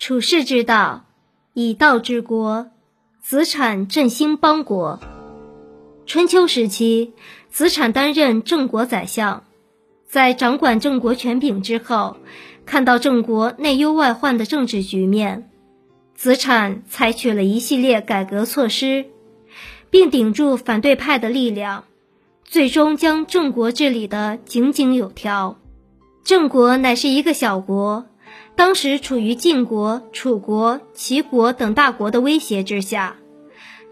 处世之道，以道治国，子产振兴邦国。春秋时期，子产担任郑国宰相，在掌管郑国权柄之后，看到郑国内忧外患的政治局面，子产采取了一系列改革措施，并顶住反对派的力量，最终将郑国治理得井井有条。郑国乃是一个小国，当时处于晋国、楚国、齐国等大国的威胁之下。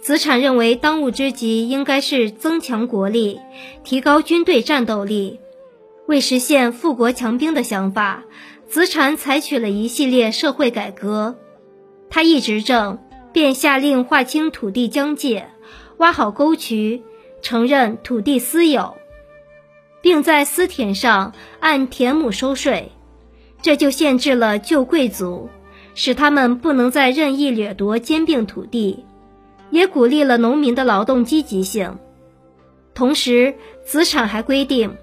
子产认为，当务之急应该是增强国力，提高军队战斗力。为实现富国强兵的想法，子产采取了一系列社会改革。他一执政，便下令划清土地疆界，挖好沟渠，承认土地私有。并在私田上按田亩收税，这就限制了旧贵族，使他们不能再任意掠夺兼并土地，也鼓励了农民的劳动积极性。同时，子产还规定，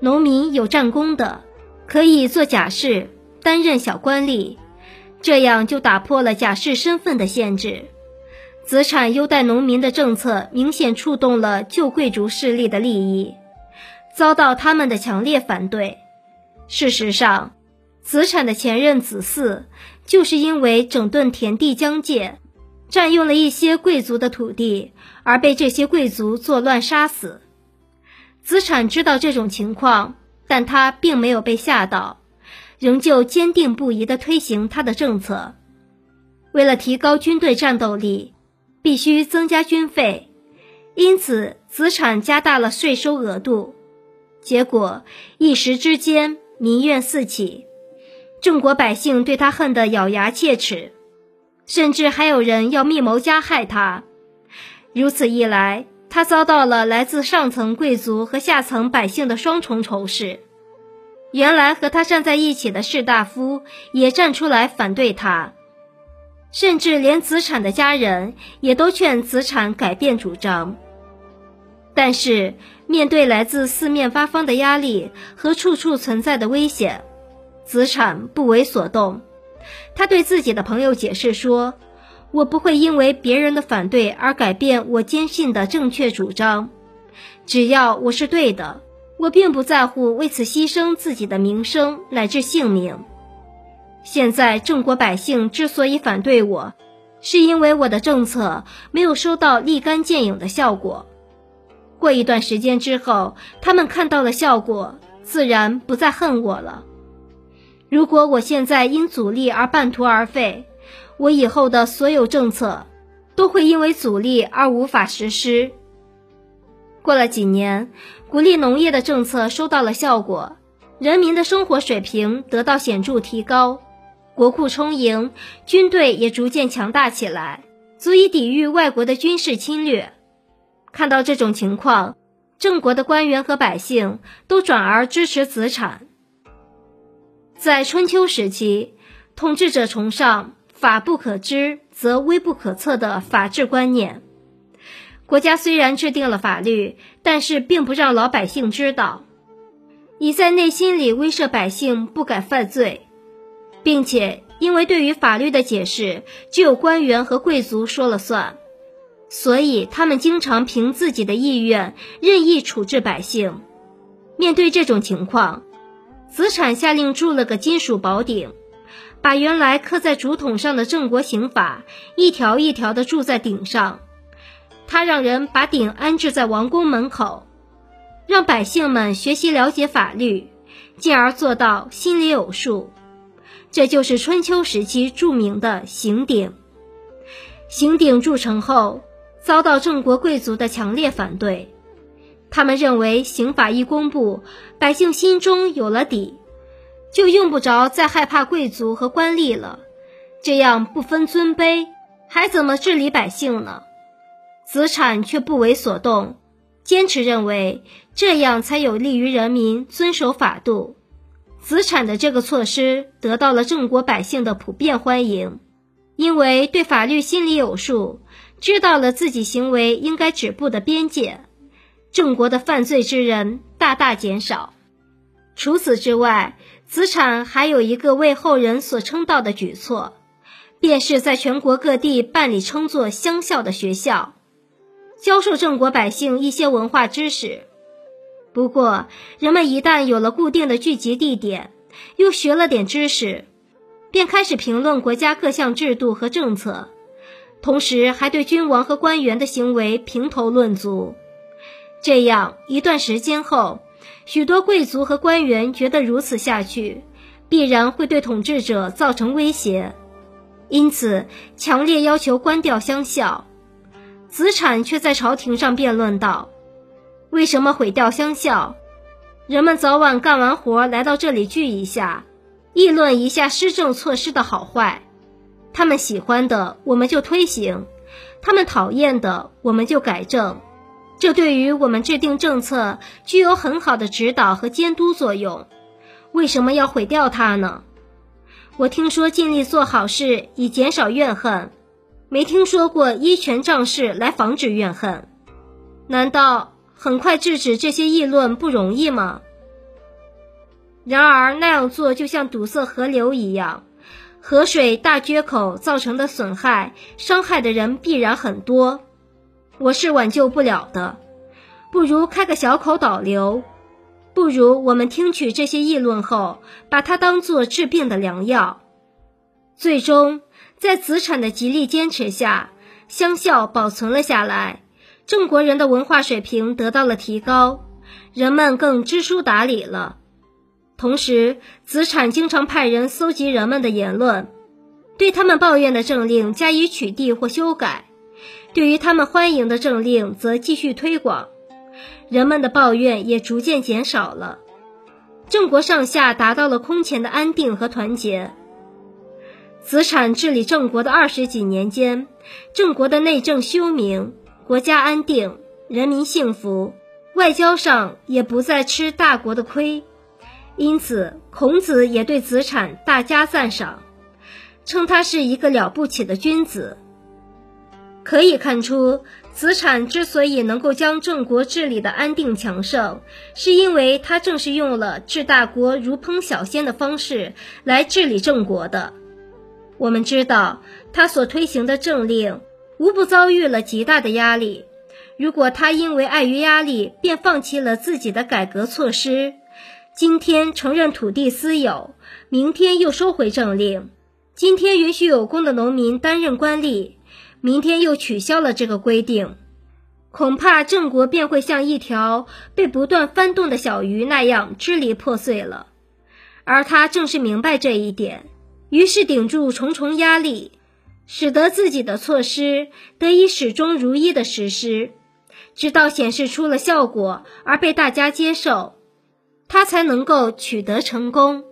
农民有战功的可以做假士，担任小官吏，这样就打破了假士身份的限制。子产优待农民的政策明显触动了旧贵族势力的利益。遭到他们的强烈反对。事实上，子产的前任子嗣就是因为整顿田地疆界，占用了一些贵族的土地，而被这些贵族作乱杀死。子产知道这种情况，但他并没有被吓到，仍旧坚定不移地推行他的政策。为了提高军队战斗力，必须增加军费，因此子产加大了税收额度。结果一时之间民怨四起，郑国百姓对他恨得咬牙切齿，甚至还有人要密谋加害他。如此一来，他遭到了来自上层贵族和下层百姓的双重仇视。原来和他站在一起的士大夫也站出来反对他，甚至连子产的家人也都劝子产改变主张。但是，面对来自四面八方的压力和处处存在的危险，子产不为所动。他对自己的朋友解释说：“我不会因为别人的反对而改变我坚信的正确主张。只要我是对的，我并不在乎为此牺牲自己的名声乃至性命。现在郑国百姓之所以反对我，是因为我的政策没有收到立竿见影的效果。”过一段时间之后，他们看到了效果，自然不再恨我了。如果我现在因阻力而半途而废，我以后的所有政策都会因为阻力而无法实施。过了几年，鼓励农业的政策收到了效果，人民的生活水平得到显著提高，国库充盈，军队也逐渐强大起来，足以抵御外国的军事侵略。看到这种情况，郑国的官员和百姓都转而支持子产。在春秋时期，统治者崇尚“法不可知，则威不可测”的法治观念。国家虽然制定了法律，但是并不让老百姓知道，以在内心里威慑百姓不敢犯罪，并且因为对于法律的解释只有官员和贵族说了算。所以，他们经常凭自己的意愿任意处置百姓。面对这种情况，子产下令铸了个金属宝鼎，把原来刻在竹筒上的郑国刑法一条一条地铸在鼎上。他让人把鼎安置在王宫门口，让百姓们学习了解法律，进而做到心里有数。这就是春秋时期著名的刑鼎。刑鼎铸成后。遭到郑国贵族的强烈反对，他们认为刑法一公布，百姓心中有了底，就用不着再害怕贵族和官吏了。这样不分尊卑，还怎么治理百姓呢？子产却不为所动，坚持认为这样才有利于人民遵守法度。子产的这个措施得到了郑国百姓的普遍欢迎，因为对法律心里有数。知道了自己行为应该止步的边界，郑国的犯罪之人大大减少。除此之外，子产还有一个为后人所称道的举措，便是在全国各地办理称作乡校的学校，教授郑国百姓一些文化知识。不过，人们一旦有了固定的聚集地点，又学了点知识，便开始评论国家各项制度和政策，同时还对君王和官员的行为评头论足。这样一段时间后，许多贵族和官员觉得如此下去，必然会对统治者造成威胁。因此，强烈要求关掉乡校。子产却在朝廷上辩论道：“为什么毁掉乡校？人们早晚干完活来到这里聚一下，议论一下施政措施的好坏。他们喜欢的，我们就推行；他们讨厌的，我们就改正。这对于我们制定政策具有很好的指导和监督作用。为什么要毁掉它呢？”我听说尽力做好事以减少怨恨，没听说过依权仗势来防止怨恨。难道很快制止这些议论不容易吗？然而那样做就像堵塞河流一样，河水大缺口造成的损害，伤害的人必然很多，我是挽救不了的。不如开个小口导流。不如我们听取这些议论后，把它当作治病的良药。最终，在子产的极力坚持下，乡校保存了下来，郑国人的文化水平得到了提高，人们更知书达理了。同时，子产经常派人搜集人们的言论，对他们抱怨的政令加以取缔或修改，对于他们欢迎的政令则继续推广。人们的抱怨也逐渐减少了，郑国上下达到了空前的安定和团结。子产治理郑国的二十几年间，郑国的内政休明，国家安定，人民幸福，外交上也不再吃大国的亏，因此孔子也对子产大加赞赏，称他是一个了不起的君子。可以看出。子产之所以能够将郑国治理的安定强盛，是因为他正是用了治大国如烹小鲜的方式来治理郑国的。我们知道，他所推行的政令无不遭遇了极大的压力。如果他因为碍于压力，便放弃了自己的改革措施，今天承认土地私有，明天又收回政令，今天允许有功的农民担任官吏。明天又取消了这个规定，恐怕郑国便会像一条被不断翻动的小鱼那样支离破碎了。而他正是明白这一点，于是顶住重重压力，使得自己的措施得以始终如一的实施，直到显示出了效果而被大家接受，他才能够取得成功。